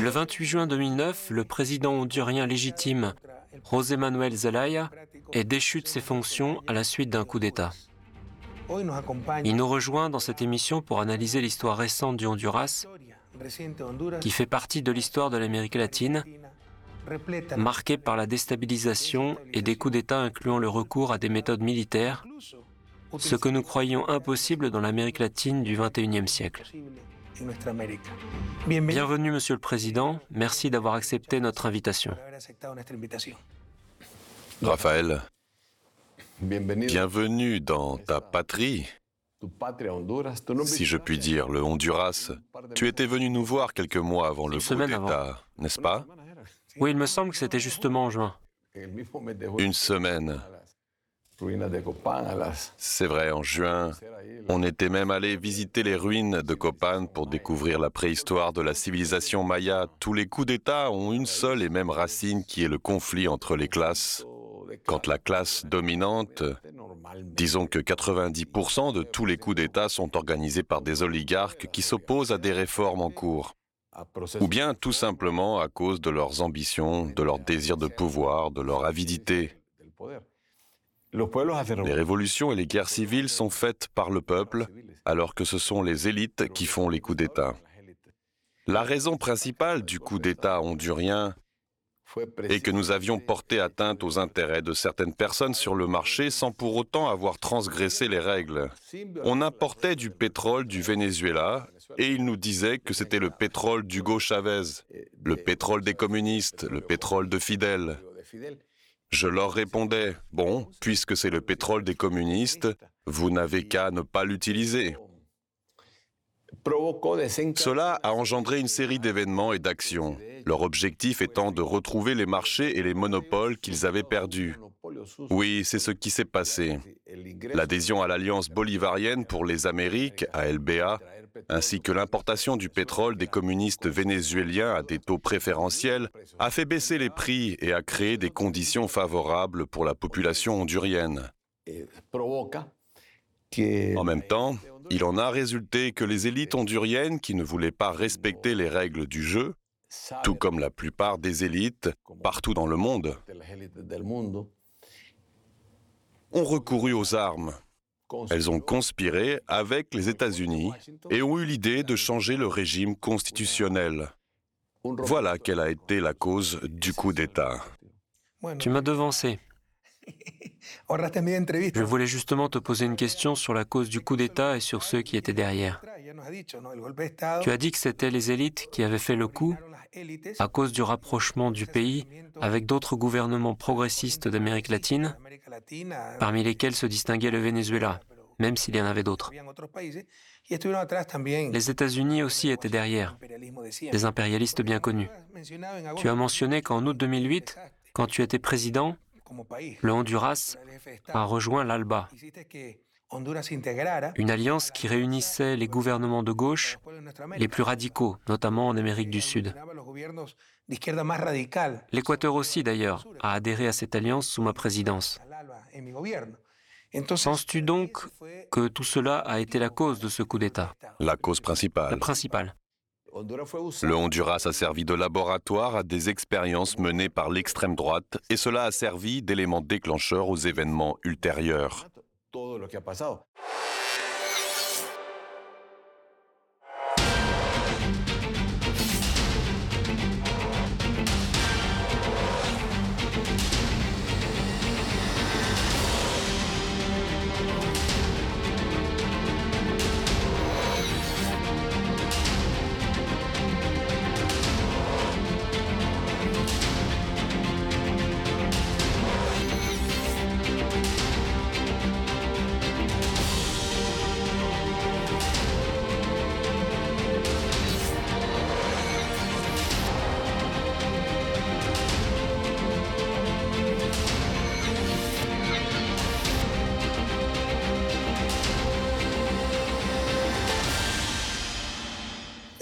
Le 28 juin 2009, le président hondurien légitime José Manuel Zelaya est déchu de ses fonctions à la suite d'un coup d'État. Il nous rejoint dans cette émission pour analyser l'histoire récente du Honduras, qui fait partie de l'histoire de l'Amérique latine, marquée par la déstabilisation et des coups d'État incluant le recours à des méthodes militaires, ce que nous croyions impossible dans l'Amérique latine du XXIe siècle. Bienvenue, Monsieur le Président. Merci d'avoir accepté notre invitation. Raphaël, bienvenue dans ta patrie, si je puis dire, le Honduras. Tu étais venu nous voir quelques mois avant le coup d'État, n'est-ce pas? Oui, il me semble que c'était justement en juin. Une semaine. C'est vrai, en juin, on était même allé visiter les ruines de Copan pour découvrir la préhistoire de la civilisation maya. Tous les coups d'État ont une seule et même racine qui est le conflit entre les classes. Quand la classe dominante, disons que 90% de tous les coups d'État sont organisés par des oligarques qui s'opposent à des réformes en cours, ou bien tout simplement à cause de leurs ambitions, de leur désir de pouvoir, de leur avidité. Les révolutions et les guerres civiles sont faites par le peuple, alors que ce sont les élites qui font les coups d'État. La raison principale du coup d'État hondurien est que nous avions porté atteinte aux intérêts de certaines personnes sur le marché sans pour autant avoir transgressé les règles. On importait du pétrole du Venezuela et ils nous disaient que c'était le pétrole d'Hugo Chavez, le pétrole des communistes, le pétrole de Fidel. Je leur répondais, bon, puisque c'est le pétrole des communistes, vous n'avez qu'à ne pas l'utiliser. Cela a engendré une série d'événements et d'actions, leur objectif étant de retrouver les marchés et les monopoles qu'ils avaient perdus. Oui, c'est ce qui s'est passé. L'adhésion à l'Alliance bolivarienne pour les Amériques, ALBA, ainsi que l'importation du pétrole des communistes vénézuéliens à des taux préférentiels, a fait baisser les prix et a créé des conditions favorables pour la population hondurienne. En même temps, il en a résulté que les élites honduriennes qui ne voulaient pas respecter les règles du jeu, tout comme la plupart des élites partout dans le monde, ont recouru aux armes. Elles ont conspiré avec les États-Unis et ont eu l'idée de changer le régime constitutionnel. Voilà quelle a été la cause du coup d'État. Tu m'as devancé. Je voulais justement te poser une question sur la cause du coup d'État et sur ceux qui étaient derrière. Tu as dit que c'était les élites qui avaient fait le coup à cause du rapprochement du pays avec d'autres gouvernements progressistes d'Amérique latine, parmi lesquels se distinguait le Venezuela, même s'il y en avait d'autres. Les États-Unis aussi étaient derrière, des impérialistes bien connus. Tu as mentionné qu'en août 2008, quand tu étais président, le Honduras a rejoint l'ALBA, une alliance qui réunissait les gouvernements de gauche les plus radicaux, notamment en Amérique du Sud. L'Équateur aussi, d'ailleurs, a adhéré à cette alliance sous ma présidence. Penses-tu donc que tout cela a été la cause de ce coup d'État? La cause principale. La principale. Le Honduras a servi de laboratoire à des expériences menées par l'extrême droite et cela a servi d'élément déclencheur aux événements ultérieurs. todo lo que ha pasado.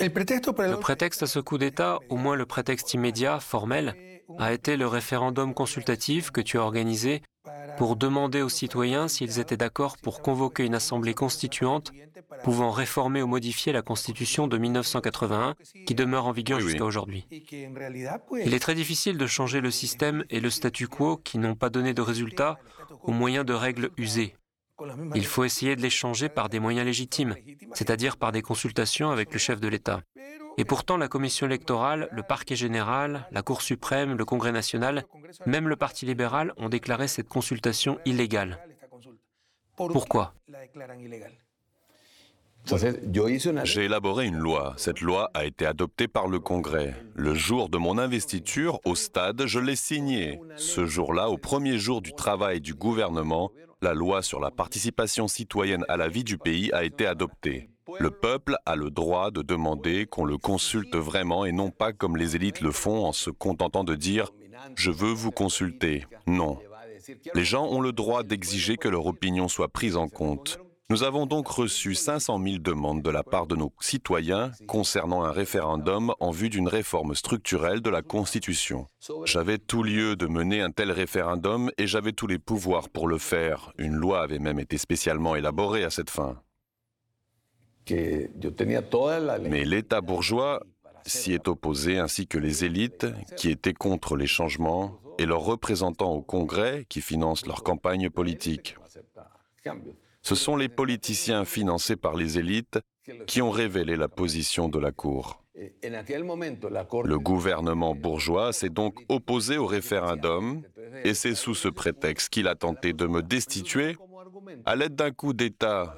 Le prétexte à ce coup d'État, au moins le prétexte immédiat, formel, a été le référendum consultatif que tu as organisé pour demander aux citoyens s'ils étaient d'accord pour convoquer une assemblée constituante pouvant réformer ou modifier la Constitution de 1981 qui demeure en vigueur jusqu'à aujourd'hui. Il est très difficile de changer le système et le statu quo qui n'ont pas donné de résultats au moyen de règles usées. Il faut essayer de les changer par des moyens légitimes, c'est-à-dire par des consultations avec le chef de l'État. Et pourtant, la commission électorale, le parquet général, la Cour suprême, le Congrès national, même le Parti libéral ont déclaré cette consultation illégale. Pourquoi? J'ai élaboré une loi. Cette loi a été adoptée par le Congrès. Le jour de mon investiture, au stade, je l'ai signée. Ce jour-là, au premier jour du travail du gouvernement, la loi sur la participation citoyenne à la vie du pays a été adoptée. Le peuple a le droit de demander qu'on le consulte vraiment et non pas comme les élites le font en se contentant de dire ⁇ Je veux vous consulter ⁇ Non. Les gens ont le droit d'exiger que leur opinion soit prise en compte. Nous avons donc reçu 500 000 demandes de la part de nos citoyens concernant un référendum en vue d'une réforme structurelle de la Constitution. J'avais tout lieu de mener un tel référendum et j'avais tous les pouvoirs pour le faire. Une loi avait même été spécialement élaborée à cette fin. Mais l'État bourgeois s'y est opposé ainsi que les élites qui étaient contre les changements et leurs représentants au Congrès qui financent leur campagne politique. Ce sont les politiciens financés par les élites qui ont révélé la position de la Cour. Le gouvernement bourgeois s'est donc opposé au référendum et c'est sous ce prétexte qu'il a tenté de me destituer à l'aide d'un coup d'État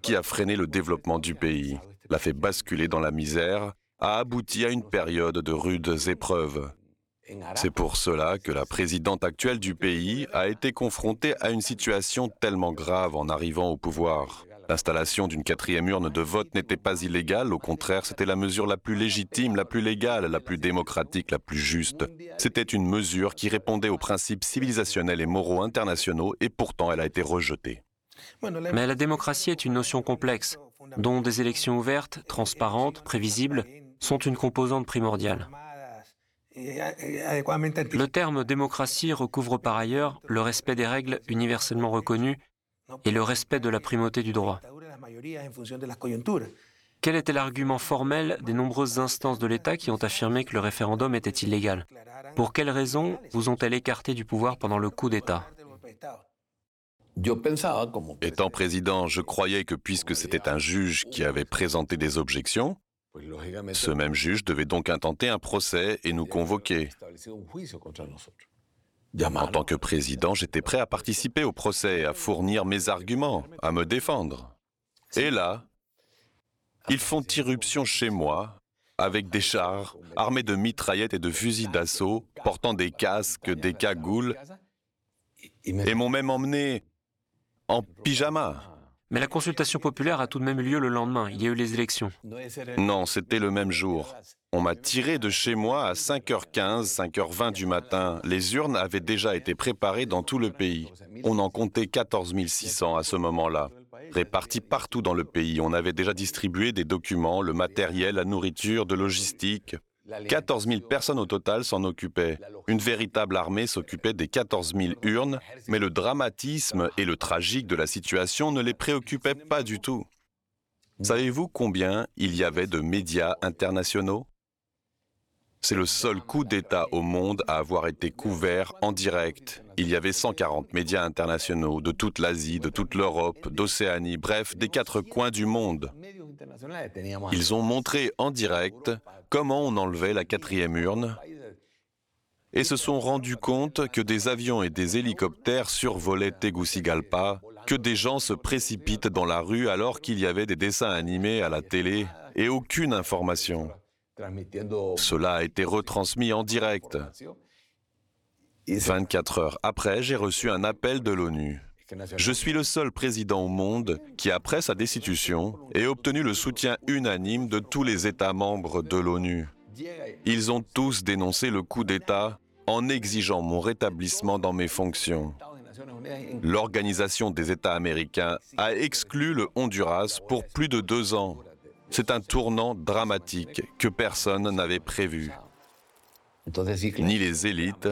qui a freiné le développement du pays, l'a fait basculer dans la misère, a abouti à une période de rudes épreuves. C'est pour cela que la présidente actuelle du pays a été confrontée à une situation tellement grave en arrivant au pouvoir. L'installation d'une quatrième urne de vote n'était pas illégale, au contraire, c'était la mesure la plus légitime, la plus légale, la plus démocratique, la plus juste. C'était une mesure qui répondait aux principes civilisationnels et moraux internationaux et pourtant elle a été rejetée. Mais la démocratie est une notion complexe, dont des élections ouvertes, transparentes, prévisibles, sont une composante primordiale. Le terme démocratie recouvre par ailleurs le respect des règles universellement reconnues et le respect de la primauté du droit. Quel était l'argument formel des nombreuses instances de l'État qui ont affirmé que le référendum était illégal? Pour quelles raisons vous ont-elles écarté du pouvoir pendant le coup d'État? Étant président, je croyais que puisque c'était un juge qui avait présenté des objections, ce même juge devait donc intenter un procès et nous convoquer. En tant que président, j'étais prêt à participer au procès, à fournir mes arguments, à me défendre. Et là, ils font irruption chez moi avec des chars armés de mitraillettes et de fusils d'assaut, portant des casques, des cagoules, et m'ont même emmené en pyjama. Mais la consultation populaire a tout de même eu lieu le lendemain. Il y a eu les élections. Non, c'était le même jour. On m'a tiré de chez moi à 5h15, 5h20 du matin. Les urnes avaient déjà été préparées dans tout le pays. On en comptait 14 600 à ce moment-là. Répartis partout dans le pays, on avait déjà distribué des documents, le matériel, la nourriture, de logistique. 14 000 personnes au total s'en occupaient. Une véritable armée s'occupait des 14 000 urnes, mais le dramatisme et le tragique de la situation ne les préoccupaient pas du tout. Savez-vous combien il y avait de médias internationaux? C'est le seul coup d'État au monde à avoir été couvert en direct. Il y avait 140 médias internationaux de toute l'Asie, de toute l'Europe, d'Océanie, bref, des quatre coins du monde. Ils ont montré en direct comment on enlevait la quatrième urne et se sont rendus compte que des avions et des hélicoptères survolaient Tegucigalpa, que des gens se précipitent dans la rue alors qu'il y avait des dessins animés à la télé et aucune information. Cela a été retransmis en direct. 24 heures après, j'ai reçu un appel de l'ONU. Je suis le seul président au monde qui, après sa destitution, ait obtenu le soutien unanime de tous les États membres de l'ONU. Ils ont tous dénoncé le coup d'État en exigeant mon rétablissement dans mes fonctions. L'Organisation des États américains a exclu le Honduras pour plus de deux ans. C'est un tournant dramatique que personne n'avait prévu. Ni les élites,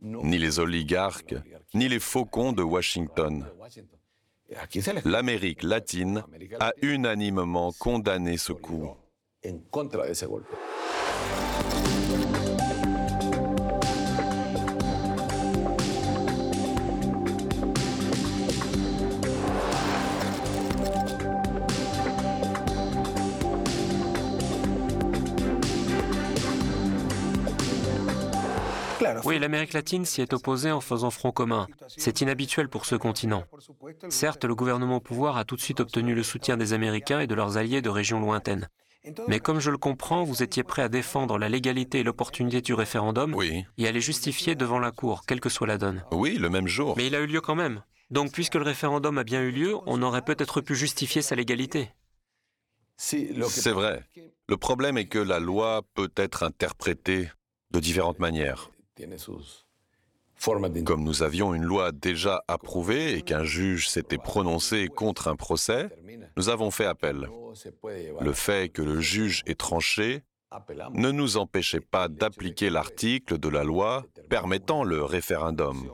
ni les oligarques, ni les faucons de Washington. L'Amérique latine a unanimement condamné ce coup. Oui, l'Amérique latine s'y est opposée en faisant front commun. C'est inhabituel pour ce continent. Certes, le gouvernement au pouvoir a tout de suite obtenu le soutien des Américains et de leurs alliés de régions lointaines. Mais comme je le comprends, vous étiez prêt à défendre la légalité et l'opportunité du référendum oui. et à les justifier devant la Cour, quelle que soit la donne. Oui, le même jour. Mais il a eu lieu quand même. Donc, puisque le référendum a bien eu lieu, on aurait peut-être pu justifier sa légalité. C'est vrai. Le problème est que la loi peut être interprétée de différentes manières. Comme nous avions une loi déjà approuvée et qu'un juge s'était prononcé contre un procès, nous avons fait appel. Le fait que le juge ait tranché ne nous empêchait pas d'appliquer l'article de la loi permettant le référendum.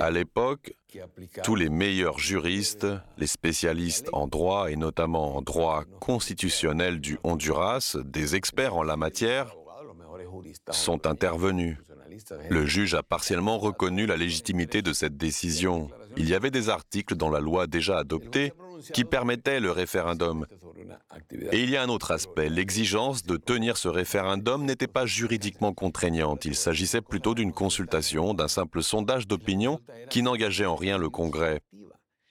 À l'époque, tous les meilleurs juristes, les spécialistes en droit et notamment en droit constitutionnel du Honduras, des experts en la matière, sont intervenus. Le juge a partiellement reconnu la légitimité de cette décision. Il y avait des articles dans la loi déjà adoptée qui permettaient le référendum. Et il y a un autre aspect. L'exigence de tenir ce référendum n'était pas juridiquement contraignante. Il s'agissait plutôt d'une consultation, d'un simple sondage d'opinion qui n'engageait en rien le Congrès.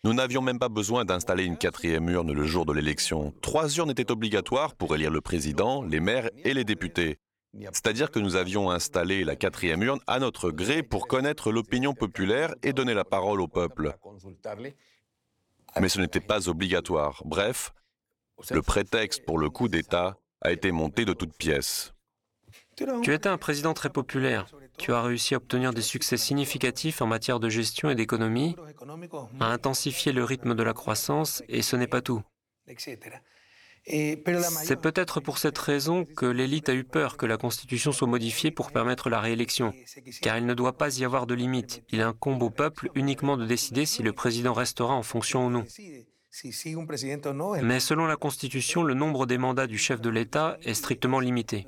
Nous n'avions même pas besoin d'installer une quatrième urne le jour de l'élection. Trois urnes étaient obligatoires pour élire le président, les maires et les députés. C'est-à-dire que nous avions installé la quatrième urne à notre gré pour connaître l'opinion populaire et donner la parole au peuple. Mais ce n'était pas obligatoire. Bref, le prétexte pour le coup d'État a été monté de toutes pièces. Tu étais un président très populaire. Tu as réussi à obtenir des succès significatifs en matière de gestion et d'économie, à intensifier le rythme de la croissance, et ce n'est pas tout. C'est peut-être pour cette raison que l'élite a eu peur que la Constitution soit modifiée pour permettre la réélection, car il ne doit pas y avoir de limite. Il incombe au peuple uniquement de décider si le président restera en fonction ou non. Mais selon la Constitution, le nombre des mandats du chef de l'État est strictement limité.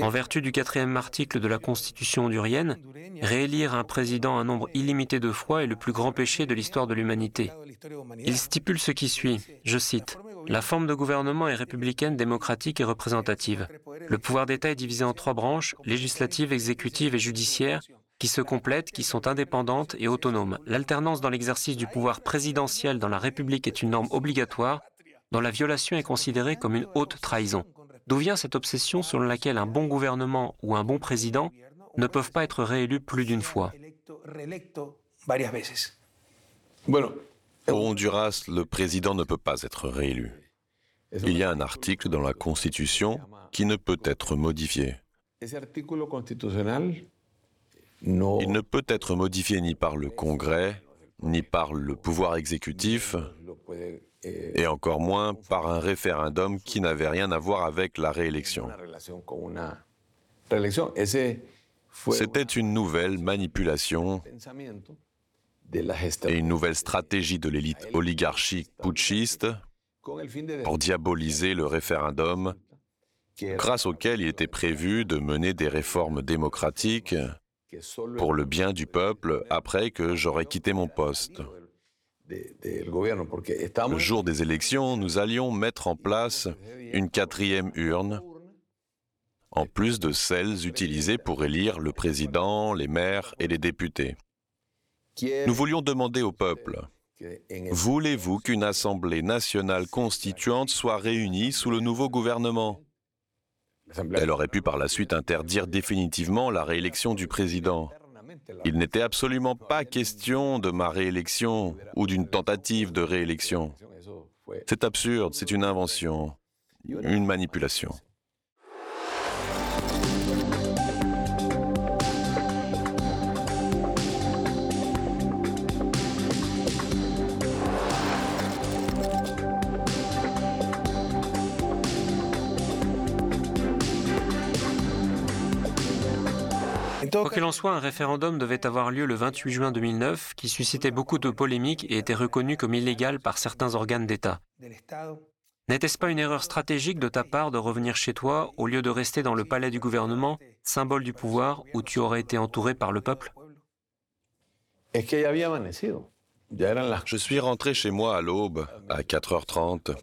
En vertu du quatrième article de la Constitution hondurienne, réélire un président un nombre illimité de fois est le plus grand péché de l'histoire de l'humanité. Il stipule ce qui suit, je cite, La forme de gouvernement est républicaine, démocratique et représentative. Le pouvoir d'État est divisé en trois branches, législative, exécutive et judiciaire, qui se complètent, qui sont indépendantes et autonomes. L'alternance dans l'exercice du pouvoir présidentiel dans la République est une norme obligatoire, dont la violation est considérée comme une haute trahison. D'où vient cette obsession selon laquelle un bon gouvernement ou un bon président ne peuvent pas être réélus plus d'une fois? Au Honduras, le président ne peut pas être réélu. Il y a un article dans la Constitution qui ne peut être modifié. Il ne peut être modifié ni par le Congrès, ni par le pouvoir exécutif, et encore moins par un référendum qui n'avait rien à voir avec la réélection. C'était une nouvelle manipulation et une nouvelle stratégie de l'élite oligarchique putschiste pour diaboliser le référendum grâce auquel il était prévu de mener des réformes démocratiques pour le bien du peuple après que j'aurais quitté mon poste. Le jour des élections, nous allions mettre en place une quatrième urne, en plus de celles utilisées pour élire le président, les maires et les députés. Nous voulions demander au peuple, voulez-vous qu'une Assemblée nationale constituante soit réunie sous le nouveau gouvernement? Elle aurait pu par la suite interdire définitivement la réélection du président. Il n'était absolument pas question de ma réélection ou d'une tentative de réélection. C'est absurde, c'est une invention, une manipulation. Quoi qu'il en soit, un référendum devait avoir lieu le 28 juin 2009 qui suscitait beaucoup de polémiques et était reconnu comme illégal par certains organes d'État. N'était-ce pas une erreur stratégique de ta part de revenir chez toi au lieu de rester dans le palais du gouvernement, symbole du pouvoir, où tu aurais été entouré par le peuple? Je suis rentré chez moi à l'aube, à 4h30.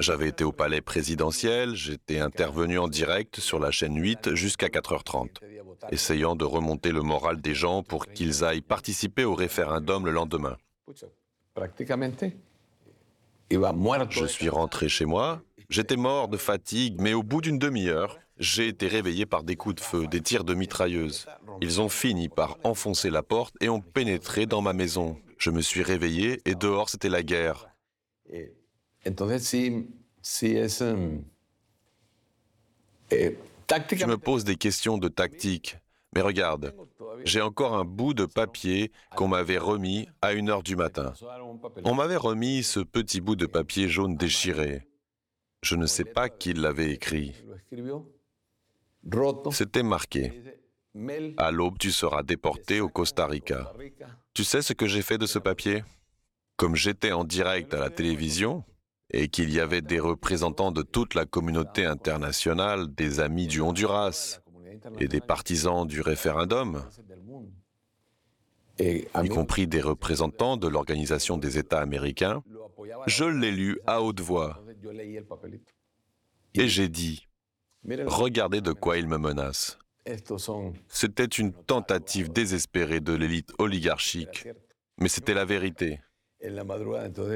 J'avais été au palais présidentiel, j'étais intervenu en direct sur la chaîne 8 jusqu'à 4h30, essayant de remonter le moral des gens pour qu'ils aillent participer au référendum le lendemain. Je suis rentré chez moi, j'étais mort de fatigue, mais au bout d'une demi-heure, j'ai été réveillé par des coups de feu, des tirs de mitrailleuse. Ils ont fini par enfoncer la porte et ont pénétré dans ma maison. Je me suis réveillé et dehors c'était la guerre. Entonces sí, sí es... Um, eh, me poses des questions de tactique. Mais regarde, j'ai encore un bout de papier qu'on m'avait remis à une heure du matin. On m'avait remis ce petit bout de papier jaune déchiré. Je ne sais pas qui l'avait écrit. C'était marqué. À l'aube, tu seras déporté au Costa Rica. Tu sais ce que j'ai fait de ce papier? Comme j'étais en direct à la télévision, et qu'il y avait des représentants de toute la communauté internationale, des amis du Honduras et des partisans du référendum, y compris des représentants de l'Organisation des États américains, je l'ai lu à haute voix. Et j'ai dit, regardez de quoi il me menace. C'était une tentative désespérée de l'élite oligarchique, mais c'était la vérité.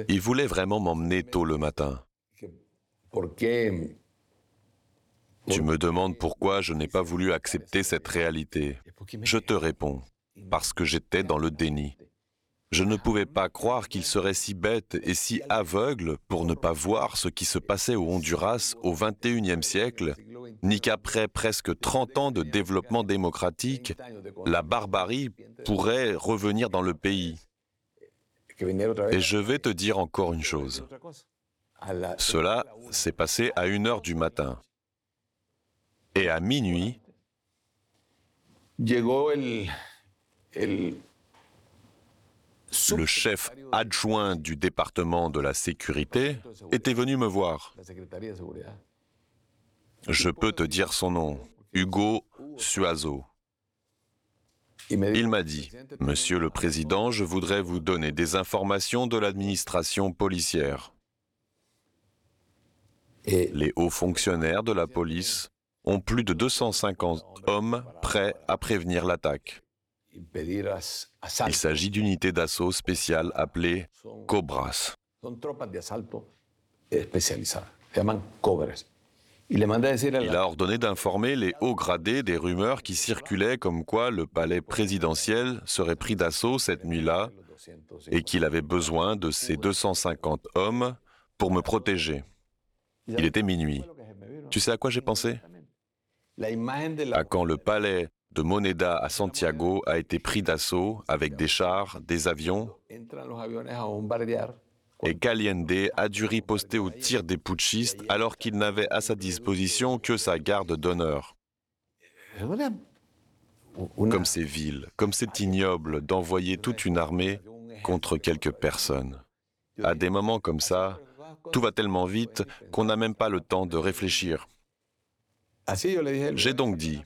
Il voulait vraiment m'emmener tôt le matin. Tu me demandes pourquoi je n'ai pas voulu accepter cette réalité. Je te réponds, parce que j'étais dans le déni. Je ne pouvais pas croire qu'il serait si bête et si aveugle pour ne pas voir ce qui se passait au Honduras au XXIe siècle, ni qu'après presque 30 ans de développement démocratique, la barbarie pourrait revenir dans le pays. Et je vais te dire encore une chose. Cela s'est passé à une heure du matin. Et à minuit, le chef adjoint du département de la sécurité était venu me voir. Je peux te dire son nom, Hugo Suazo. Il m'a dit, Monsieur le Président, je voudrais vous donner des informations de l'administration policière. Les hauts fonctionnaires de la police ont plus de 250 hommes prêts à prévenir l'attaque. Il s'agit d'unités d'assaut spéciales appelées Cobras. Il a ordonné d'informer les hauts gradés des rumeurs qui circulaient comme quoi le palais présidentiel serait pris d'assaut cette nuit-là et qu'il avait besoin de ces 250 hommes pour me protéger. Il était minuit. Tu sais à quoi j'ai pensé? À quand le palais de Moneda à Santiago a été pris d'assaut avec des chars, des avions? Et qu'Allende a dû riposter au tir des putschistes alors qu'il n'avait à sa disposition que sa garde d'honneur. Comme c'est vil, comme c'est ignoble d'envoyer toute une armée contre quelques personnes. À des moments comme ça, tout va tellement vite qu'on n'a même pas le temps de réfléchir. J'ai donc dit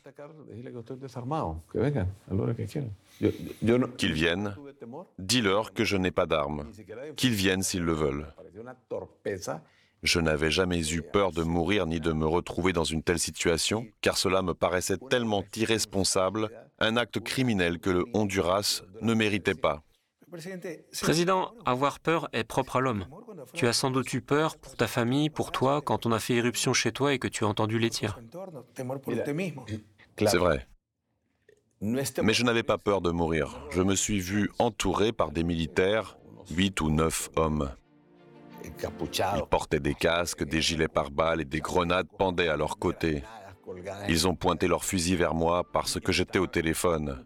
qu'ils viennent, dis-leur que je n'ai pas d'armes, qu'ils viennent s'ils le veulent. Je n'avais jamais eu peur de mourir ni de me retrouver dans une telle situation, car cela me paraissait tellement irresponsable, un acte criminel que le Honduras ne méritait pas. Président, avoir peur est propre à l'homme. Tu as sans doute eu peur pour ta famille, pour toi, quand on a fait éruption chez toi et que tu as entendu les tirs. C'est vrai. Mais je n'avais pas peur de mourir. Je me suis vu entouré par des militaires, huit ou neuf hommes. Ils portaient des casques, des gilets pare-balles et des grenades pendaient à leurs côtés. Ils ont pointé leurs fusils vers moi parce que j'étais au téléphone.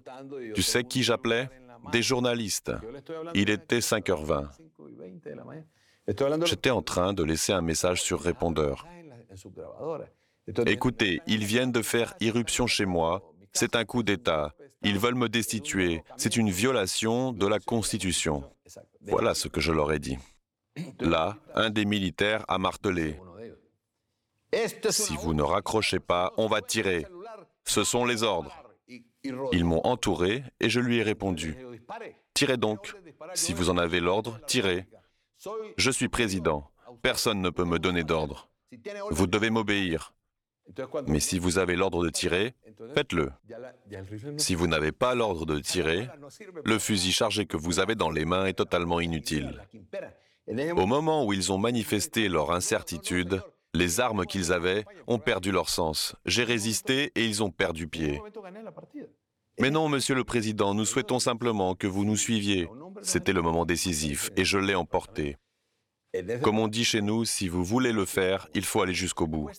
Tu sais qui j'appelais? Des journalistes. Il était 5h20. J'étais en train de laisser un message sur répondeur. Écoutez, ils viennent de faire irruption chez moi, c'est un coup d'État, ils veulent me destituer, c'est une violation de la Constitution. Voilà ce que je leur ai dit. Là, un des militaires a martelé. Si vous ne raccrochez pas, on va tirer. Ce sont les ordres. Ils m'ont entouré et je lui ai répondu. Tirez donc. Si vous en avez l'ordre, tirez. Je suis président. Personne ne peut me donner d'ordre. Vous devez m'obéir. Mais si vous avez l'ordre de tirer, faites-le. Si vous n'avez pas l'ordre de tirer, le fusil chargé que vous avez dans les mains est totalement inutile. Au moment où ils ont manifesté leur incertitude, les armes qu'ils avaient ont perdu leur sens. J'ai résisté et ils ont perdu pied. Mais non, Monsieur le Président, nous souhaitons simplement que vous nous suiviez. C'était le moment décisif et je l'ai emporté. Comme on dit chez nous, si vous voulez le faire, il faut aller jusqu'au bout.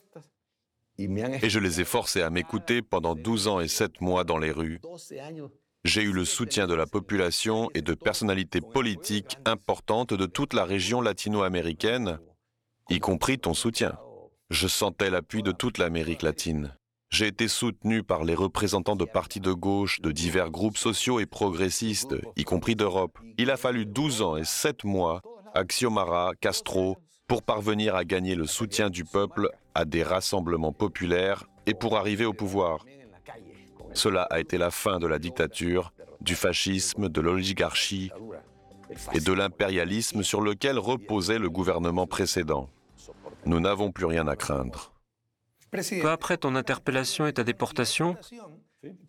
Et je les ai forcés à m'écouter pendant 12 ans et 7 mois dans les rues. J'ai eu le soutien de la population et de personnalités politiques importantes de toute la région latino-américaine, y compris ton soutien. Je sentais l'appui de toute l'Amérique latine. J'ai été soutenu par les représentants de partis de gauche, de divers groupes sociaux et progressistes, y compris d'Europe. Il a fallu 12 ans et 7 mois à Xiomara, Castro, pour parvenir à gagner le soutien du peuple à des rassemblements populaires et pour arriver au pouvoir. Cela a été la fin de la dictature, du fascisme, de l'oligarchie et de l'impérialisme sur lequel reposait le gouvernement précédent. Nous n'avons plus rien à craindre. Peu après ton interpellation et ta déportation,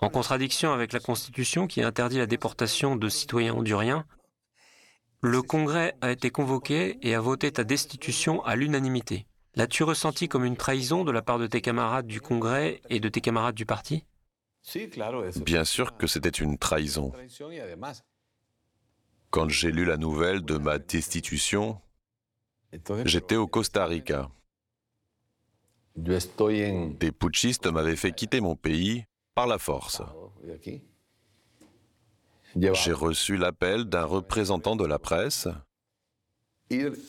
en contradiction avec la Constitution qui interdit la déportation de citoyens honduriens, le Congrès a été convoqué et a voté ta destitution à l'unanimité. L'as-tu ressenti comme une trahison de la part de tes camarades du Congrès et de tes camarades du parti? Bien sûr que c'était une trahison. Quand j'ai lu la nouvelle de ma destitution, j'étais au Costa Rica. Des putschistes m'avaient fait quitter mon pays par la force. J'ai reçu l'appel d'un représentant de la presse.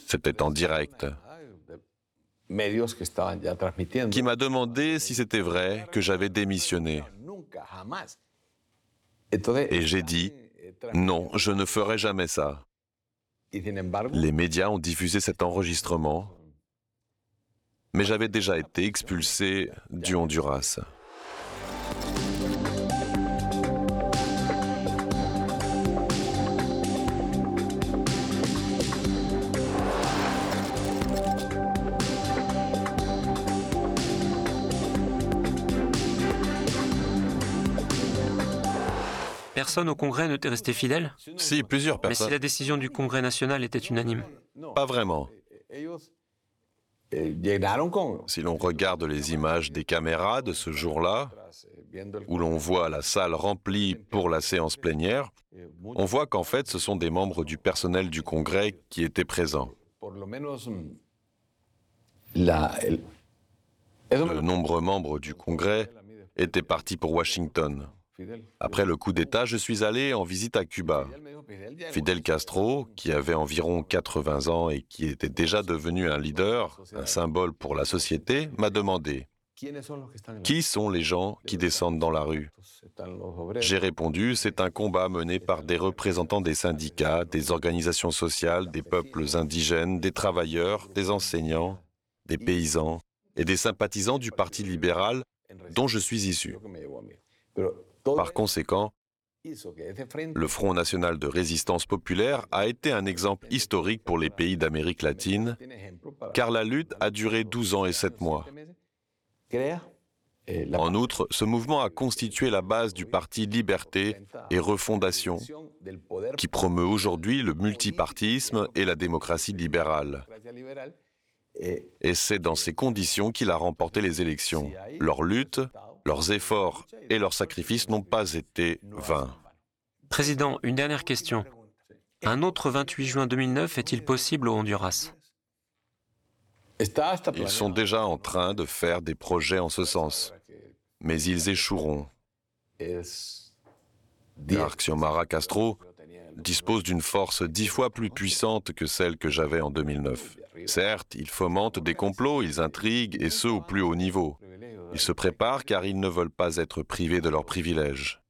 C'était en direct. Qui m'a demandé si c'était vrai que j'avais démissionné. Et j'ai dit, non, je ne ferai jamais ça. Les médias ont diffusé cet enregistrement, mais j'avais déjà été expulsé du Honduras. Personne au Congrès ne t'est resté fidèle Si, plusieurs Mais personnes. si la décision du Congrès national était unanime? Pas vraiment. Si l'on regarde les images des caméras de ce jour-là, où l'on voit la salle remplie pour la séance plénière, on voit qu'en fait ce sont des membres du personnel du Congrès qui étaient présents. De nombreux membres du Congrès étaient partis pour Washington. Après le coup d'État, je suis allé en visite à Cuba. Fidel Castro, qui avait environ 80 ans et qui était déjà devenu un leader, un symbole pour la société, m'a demandé Qui sont les gens qui descendent dans la rue? J'ai répondu C'est un combat mené par des représentants des syndicats, des organisations sociales, des peuples indigènes, des travailleurs, des enseignants, des paysans et des sympathisants du Parti libéral dont je suis issu. Par conséquent, le Front national de résistance populaire a été un exemple historique pour les pays d'Amérique latine, car la lutte a duré 12 ans et 7 mois. En outre, ce mouvement a constitué la base du parti Liberté et Refondation, qui promeut aujourd'hui le multipartisme et la démocratie libérale. Et c'est dans ces conditions qu'il a remporté les élections. Leur lutte, leurs efforts et leurs sacrifices n'ont pas été vains. Président, une dernière question. Un autre 28 juin 2009 est-il possible au Honduras? Ils sont déjà en train de faire des projets en ce sens, mais ils échoueront. Car Xiomara Castro dispose d'une force dix fois plus puissante que celle que j'avais en 2009. Certes, ils fomentent des complots, ils intriguent, et ce au plus haut niveau. Ils se préparent car ils ne veulent pas être privés de leurs privilèges.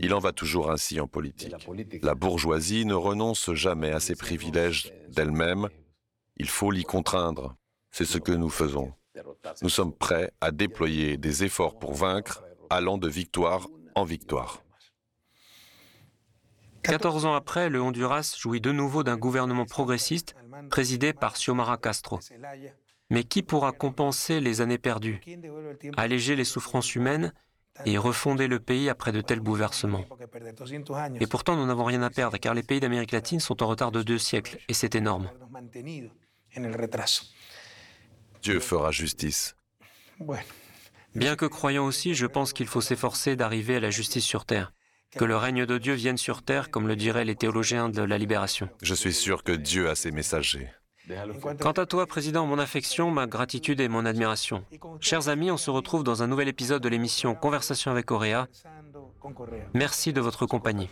Il en va toujours ainsi en politique. La bourgeoisie ne renonce jamais à ses privilèges d'elle-même. Il faut l'y contraindre. C'est ce que nous faisons. Nous sommes prêts à déployer des efforts pour vaincre, allant de victoire en victoire. 14 ans après, le Honduras jouit de nouveau d'un gouvernement progressiste présidé par Xiomara Castro. Mais qui pourra compenser les années perdues, alléger les souffrances humaines et refonder le pays après de tels bouleversements? Et pourtant, nous n'avons rien à perdre car les pays d'Amérique latine sont en retard de deux siècles et c'est énorme. Dieu fera justice. Bien que croyant aussi, je pense qu'il faut s'efforcer d'arriver à la justice sur Terre. Que le règne de Dieu vienne sur Terre, comme le diraient les théologiens de la libération. Je suis sûr que Dieu a ses messagers. Quant à toi, Président, mon affection, ma gratitude et mon admiration. Chers amis, on se retrouve dans un nouvel épisode de l'émission Conversation avec Auréa. Merci de votre compagnie.